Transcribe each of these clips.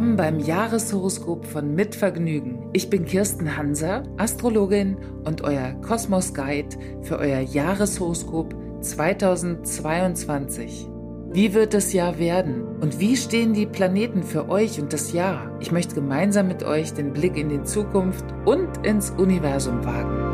Willkommen beim Jahreshoroskop von Mitvergnügen. Ich bin Kirsten Hanser, Astrologin und euer Kosmos Guide für euer Jahreshoroskop 2022. Wie wird das Jahr werden und wie stehen die Planeten für euch und das Jahr? Ich möchte gemeinsam mit euch den Blick in die Zukunft und ins Universum wagen.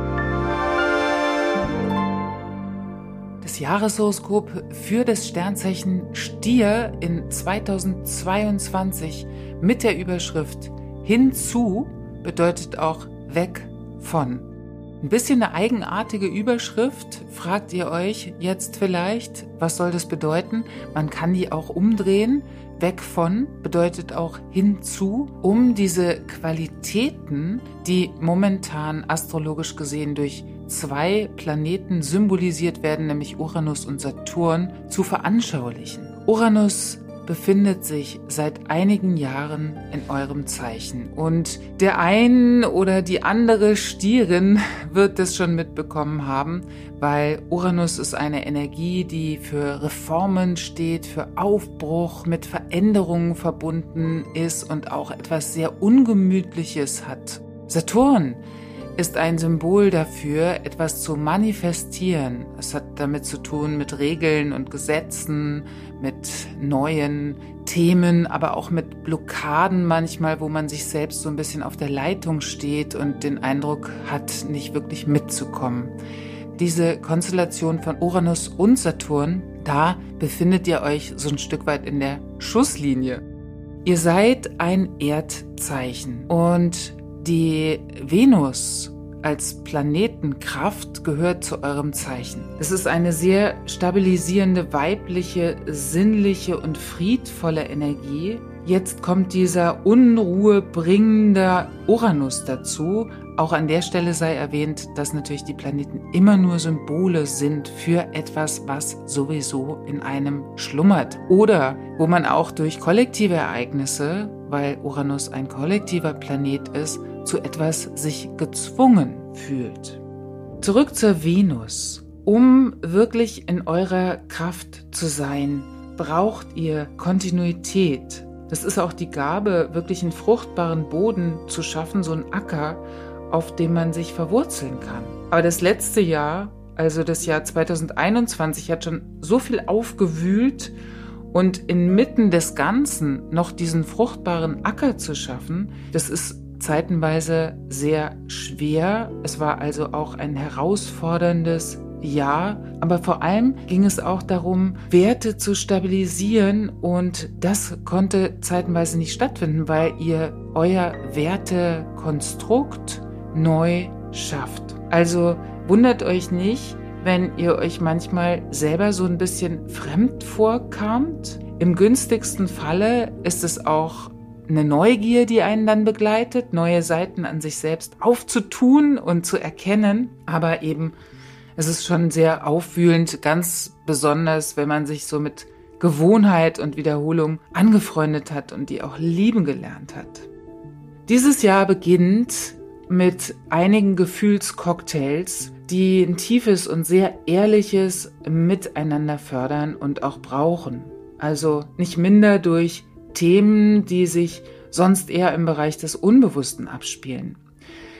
Jahreshoroskop für das Sternzeichen Stier in 2022 mit der Überschrift Hinzu bedeutet auch weg von. Ein bisschen eine eigenartige Überschrift, fragt ihr euch jetzt vielleicht, was soll das bedeuten? Man kann die auch umdrehen. Weg von bedeutet auch hinzu, um diese Qualitäten, die momentan astrologisch gesehen durch zwei Planeten symbolisiert werden, nämlich Uranus und Saturn, zu veranschaulichen. Uranus befindet sich seit einigen Jahren in eurem Zeichen. Und der ein oder die andere Stierin wird das schon mitbekommen haben, weil Uranus ist eine Energie, die für Reformen steht, für Aufbruch, mit Veränderungen verbunden ist und auch etwas sehr Ungemütliches hat. Saturn ist ein Symbol dafür, etwas zu manifestieren. Es hat damit zu tun mit Regeln und Gesetzen, mit neuen Themen, aber auch mit Blockaden manchmal, wo man sich selbst so ein bisschen auf der Leitung steht und den Eindruck hat, nicht wirklich mitzukommen. Diese Konstellation von Uranus und Saturn, da befindet ihr euch so ein Stück weit in der Schusslinie. Ihr seid ein Erdzeichen und die Venus als Planetenkraft gehört zu eurem Zeichen. Es ist eine sehr stabilisierende, weibliche, sinnliche und friedvolle Energie. Jetzt kommt dieser unruhebringende Uranus dazu. Auch an der Stelle sei erwähnt, dass natürlich die Planeten immer nur Symbole sind für etwas, was sowieso in einem schlummert. Oder wo man auch durch kollektive Ereignisse, weil Uranus ein kollektiver Planet ist, zu etwas sich gezwungen fühlt. Zurück zur Venus. Um wirklich in eurer Kraft zu sein, braucht ihr Kontinuität. Das ist auch die Gabe, wirklich einen fruchtbaren Boden zu schaffen, so einen Acker, auf dem man sich verwurzeln kann. Aber das letzte Jahr, also das Jahr 2021, hat schon so viel aufgewühlt und inmitten des Ganzen noch diesen fruchtbaren Acker zu schaffen, das ist zeitenweise sehr schwer. Es war also auch ein herausforderndes Jahr, aber vor allem ging es auch darum, Werte zu stabilisieren und das konnte zeitenweise nicht stattfinden, weil ihr euer Wertekonstrukt neu schafft. Also wundert euch nicht, wenn ihr euch manchmal selber so ein bisschen fremd vorkamt. Im günstigsten Falle ist es auch eine Neugier, die einen dann begleitet, neue Seiten an sich selbst aufzutun und zu erkennen. Aber eben, es ist schon sehr aufwühlend, ganz besonders, wenn man sich so mit Gewohnheit und Wiederholung angefreundet hat und die auch lieben gelernt hat. Dieses Jahr beginnt mit einigen Gefühlscocktails, die ein tiefes und sehr ehrliches Miteinander fördern und auch brauchen. Also nicht minder durch Themen, die sich sonst eher im Bereich des Unbewussten abspielen.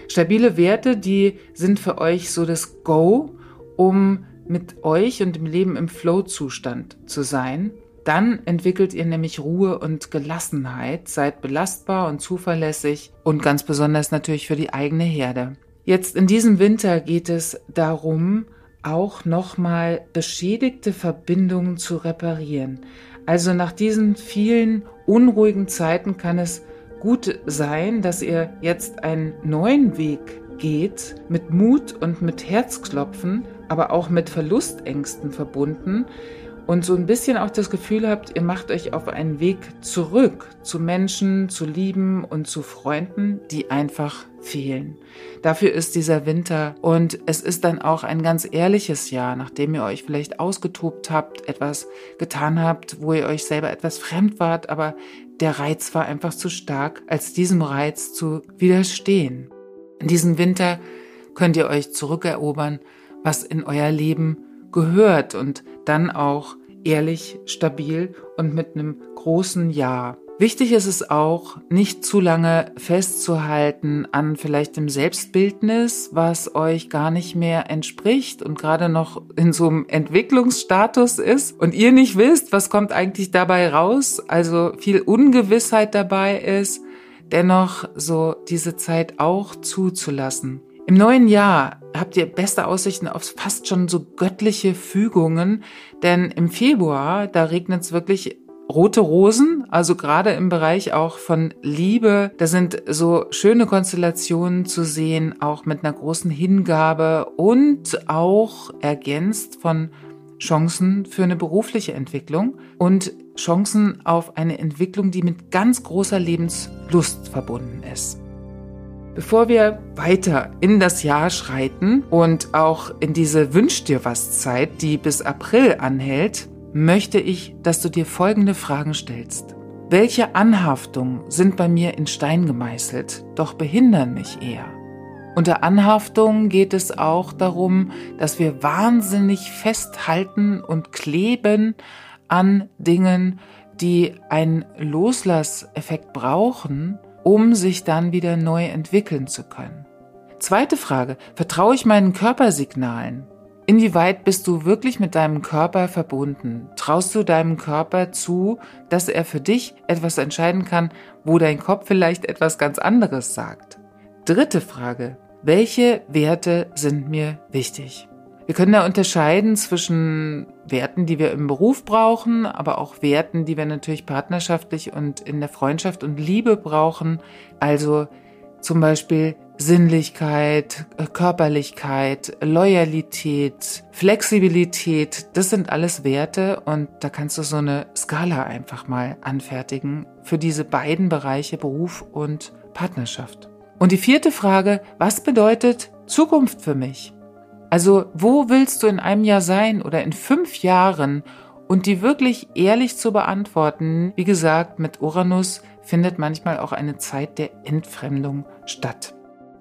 Stabile Werte, die sind für euch so das Go, um mit euch und dem Leben im Flow-Zustand zu sein. Dann entwickelt ihr nämlich Ruhe und Gelassenheit, seid belastbar und zuverlässig und ganz besonders natürlich für die eigene Herde. Jetzt in diesem Winter geht es darum, auch nochmal beschädigte Verbindungen zu reparieren. Also nach diesen vielen unruhigen Zeiten kann es gut sein, dass ihr jetzt einen neuen Weg geht, mit Mut und mit Herzklopfen, aber auch mit Verlustängsten verbunden, und so ein bisschen auch das Gefühl habt, ihr macht euch auf einen Weg zurück zu Menschen, zu Lieben und zu Freunden, die einfach fehlen. Dafür ist dieser Winter und es ist dann auch ein ganz ehrliches Jahr, nachdem ihr euch vielleicht ausgetobt habt, etwas getan habt, wo ihr euch selber etwas fremd wart, aber der Reiz war einfach zu stark, als diesem Reiz zu widerstehen. In diesem Winter könnt ihr euch zurückerobern, was in euer Leben gehört und dann auch ehrlich, stabil und mit einem großen Ja. Wichtig ist es auch, nicht zu lange festzuhalten an vielleicht dem Selbstbildnis, was euch gar nicht mehr entspricht und gerade noch in so einem Entwicklungsstatus ist und ihr nicht wisst, was kommt eigentlich dabei raus, also viel Ungewissheit dabei ist, dennoch so diese Zeit auch zuzulassen. Im neuen Jahr habt ihr beste Aussichten auf fast schon so göttliche Fügungen, denn im Februar, da regnet es wirklich rote Rosen, also gerade im Bereich auch von Liebe. Da sind so schöne Konstellationen zu sehen, auch mit einer großen Hingabe und auch ergänzt von Chancen für eine berufliche Entwicklung und Chancen auf eine Entwicklung, die mit ganz großer Lebenslust verbunden ist. Bevor wir weiter in das Jahr schreiten und auch in diese Wünsch dir was Zeit, die bis April anhält, möchte ich, dass du dir folgende Fragen stellst. Welche Anhaftungen sind bei mir in Stein gemeißelt, doch behindern mich eher? Unter Anhaftungen geht es auch darum, dass wir wahnsinnig festhalten und kleben an Dingen, die einen Loslasseffekt brauchen, um sich dann wieder neu entwickeln zu können. Zweite Frage, vertraue ich meinen Körpersignalen? Inwieweit bist du wirklich mit deinem Körper verbunden? Traust du deinem Körper zu, dass er für dich etwas entscheiden kann, wo dein Kopf vielleicht etwas ganz anderes sagt? Dritte Frage. Welche Werte sind mir wichtig? Wir können da unterscheiden zwischen Werten, die wir im Beruf brauchen, aber auch Werten, die wir natürlich partnerschaftlich und in der Freundschaft und Liebe brauchen. Also zum Beispiel Sinnlichkeit, äh, Körperlichkeit, Loyalität, Flexibilität, das sind alles Werte und da kannst du so eine Skala einfach mal anfertigen für diese beiden Bereiche Beruf und Partnerschaft. Und die vierte Frage, was bedeutet Zukunft für mich? Also wo willst du in einem Jahr sein oder in fünf Jahren? Und die wirklich ehrlich zu beantworten, wie gesagt, mit Uranus findet manchmal auch eine Zeit der Entfremdung statt.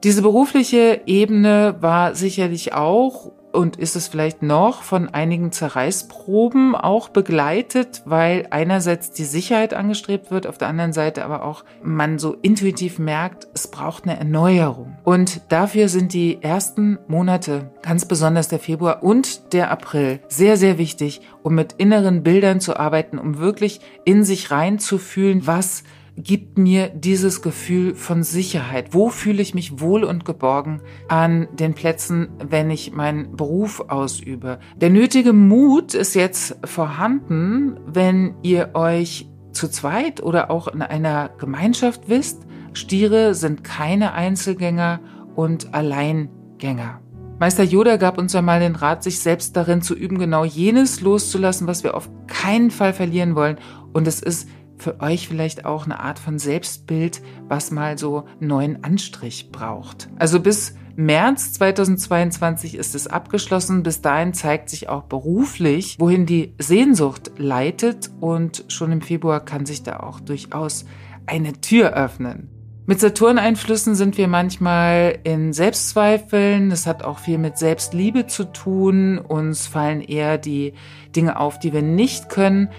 Diese berufliche Ebene war sicherlich auch und ist es vielleicht noch von einigen Zerreißproben auch begleitet, weil einerseits die Sicherheit angestrebt wird, auf der anderen Seite aber auch man so intuitiv merkt, es braucht eine Erneuerung. Und dafür sind die ersten Monate, ganz besonders der Februar und der April, sehr, sehr wichtig, um mit inneren Bildern zu arbeiten, um wirklich in sich reinzufühlen, was gibt mir dieses Gefühl von Sicherheit? Wo fühle ich mich wohl und geborgen an den Plätzen, wenn ich meinen Beruf ausübe? Der nötige Mut ist jetzt vorhanden, wenn ihr euch zu zweit oder auch in einer Gemeinschaft wisst. Stiere sind keine Einzelgänger und Alleingänger. Meister Yoda gab uns einmal den Rat, sich selbst darin zu üben, genau jenes loszulassen, was wir auf keinen Fall verlieren wollen. Und es ist für euch vielleicht auch eine Art von Selbstbild, was mal so neuen Anstrich braucht. Also bis März 2022 ist es abgeschlossen. Bis dahin zeigt sich auch beruflich, wohin die Sehnsucht leitet und schon im Februar kann sich da auch durchaus eine Tür öffnen. Mit Saturn-Einflüssen sind wir manchmal in Selbstzweifeln. Das hat auch viel mit Selbstliebe zu tun. Uns fallen eher die Dinge auf, die wir nicht können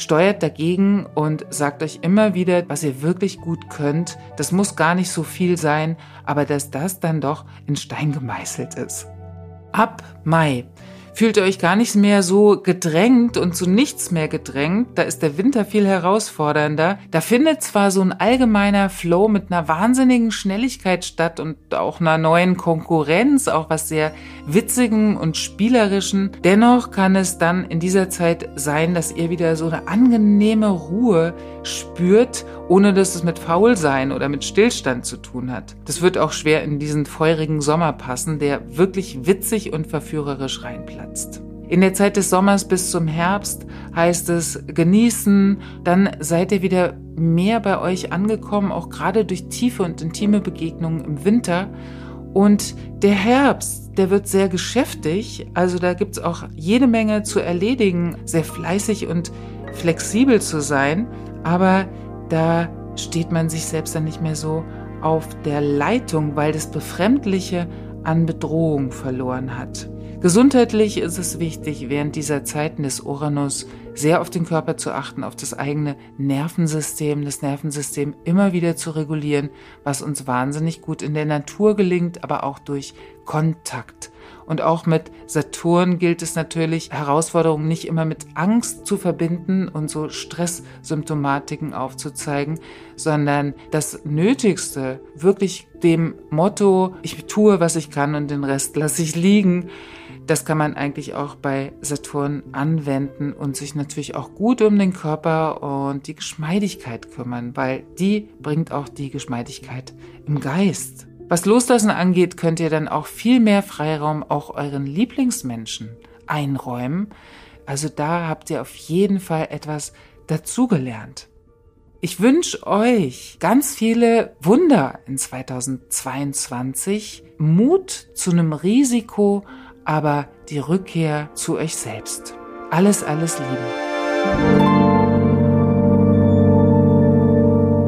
steuert dagegen und sagt euch immer wieder, was ihr wirklich gut könnt. Das muss gar nicht so viel sein, aber dass das dann doch in Stein gemeißelt ist. Ab Mai fühlt ihr euch gar nicht mehr so gedrängt und zu nichts mehr gedrängt. Da ist der Winter viel herausfordernder. Da findet zwar so ein allgemeiner Flow mit einer wahnsinnigen Schnelligkeit statt und auch einer neuen Konkurrenz, auch was sehr witzigen und spielerischen. Dennoch kann es dann in dieser Zeit sein, dass ihr wieder so eine angenehme Ruhe spürt, ohne dass es mit Faulsein oder mit Stillstand zu tun hat. Das wird auch schwer in diesen feurigen Sommer passen, der wirklich witzig und verführerisch reinplatzt. In der Zeit des Sommers bis zum Herbst heißt es genießen, dann seid ihr wieder mehr bei euch angekommen, auch gerade durch tiefe und intime Begegnungen im Winter. Und der Herbst, der wird sehr geschäftig, also da gibt's auch jede Menge zu erledigen, sehr fleißig und flexibel zu sein aber da steht man sich selbst dann nicht mehr so auf der Leitung, weil das Befremdliche an Bedrohung verloren hat. Gesundheitlich ist es wichtig, während dieser Zeiten des Uranus sehr auf den Körper zu achten, auf das eigene Nervensystem, das Nervensystem immer wieder zu regulieren, was uns wahnsinnig gut in der Natur gelingt, aber auch durch Kontakt. Und auch mit Saturn gilt es natürlich, Herausforderungen nicht immer mit Angst zu verbinden und so Stresssymptomatiken aufzuzeigen, sondern das Nötigste, wirklich dem Motto, ich tue, was ich kann und den Rest lasse ich liegen, das kann man eigentlich auch bei Saturn anwenden und sich natürlich auch gut um den Körper und die Geschmeidigkeit kümmern, weil die bringt auch die Geschmeidigkeit im Geist. Was Loslassen angeht, könnt ihr dann auch viel mehr Freiraum auch euren Lieblingsmenschen einräumen. Also da habt ihr auf jeden Fall etwas dazugelernt. Ich wünsche euch ganz viele Wunder in 2022, Mut zu einem Risiko, aber die Rückkehr zu euch selbst. Alles, alles Liebe.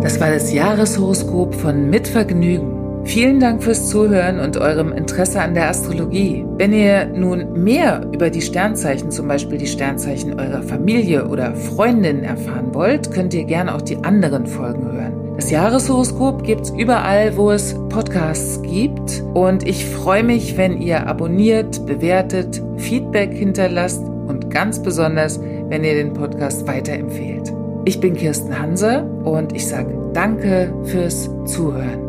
Das war das Jahreshoroskop von Mitvergnügen. Vielen Dank fürs Zuhören und eurem Interesse an der Astrologie. Wenn ihr nun mehr über die Sternzeichen, zum Beispiel die Sternzeichen eurer Familie oder Freundin erfahren wollt, könnt ihr gerne auch die anderen Folgen hören. Das Jahreshoroskop gibt's überall, wo es Podcasts gibt. Und ich freue mich, wenn ihr abonniert, bewertet, Feedback hinterlasst und ganz besonders, wenn ihr den Podcast weiterempfehlt. Ich bin Kirsten Hanse und ich sage danke fürs Zuhören.